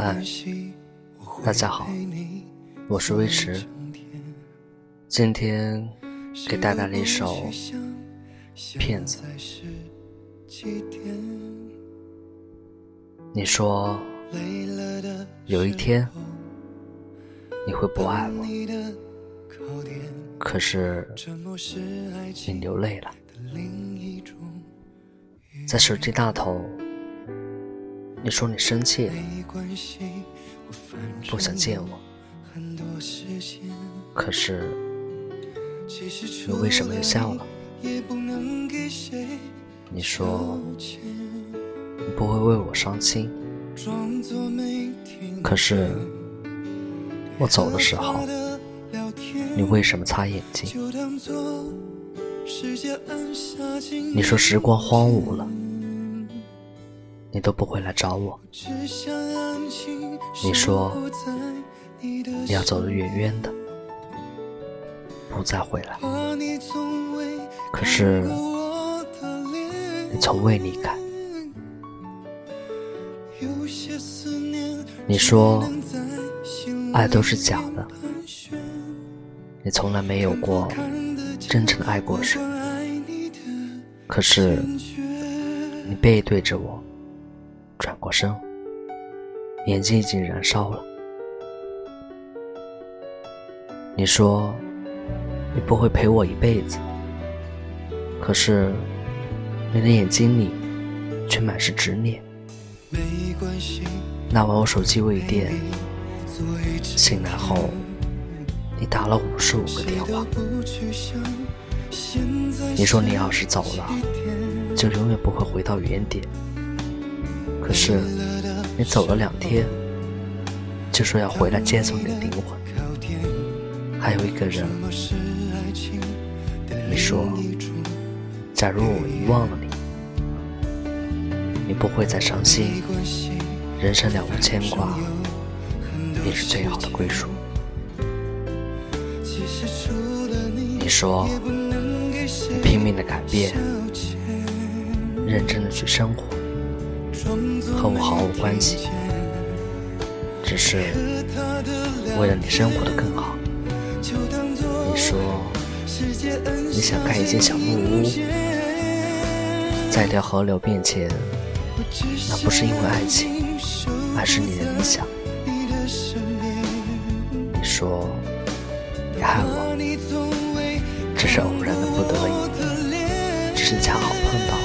嗨，大家好，我是微迟。今天给大家来一首《骗子》。你说有一天你会不爱我，可是你流泪了，在手机那头。你说你生气了，不想见我，可是你为什么又笑了？你说你不会为我伤心，可是我走的时候，你为什么擦眼睛？你说时光荒芜了。你都不会来找我。你说你要走得远远的，不再回来。可是你从未离开。你说爱都是假的，你从来没有过真正的爱过谁。可是你背对着我。转过身，眼睛已经燃烧了。你说你不会陪我一辈子，可是你的眼睛里却满是执念。那晚我手机未电，醒来后你打了五十五个电话。你说你要是走了，就永远不会回到原点。可是，你走了两天，就说要回来接走你的灵魂。还有一个人，你说，假如我遗忘了你，你不会再伤心。人生了无牵挂，便是最好的归属。你说，你拼命的改变，认真的去生活。和我毫无关系，只是为了你生活的更好。你说你想盖一间小木屋，在一条河流面前，那不是因为爱情，而是你的理想。你说你爱我，只是偶然的不得已，只是恰好碰到。了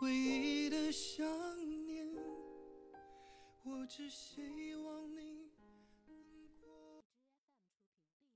唯一的想念，我只希望。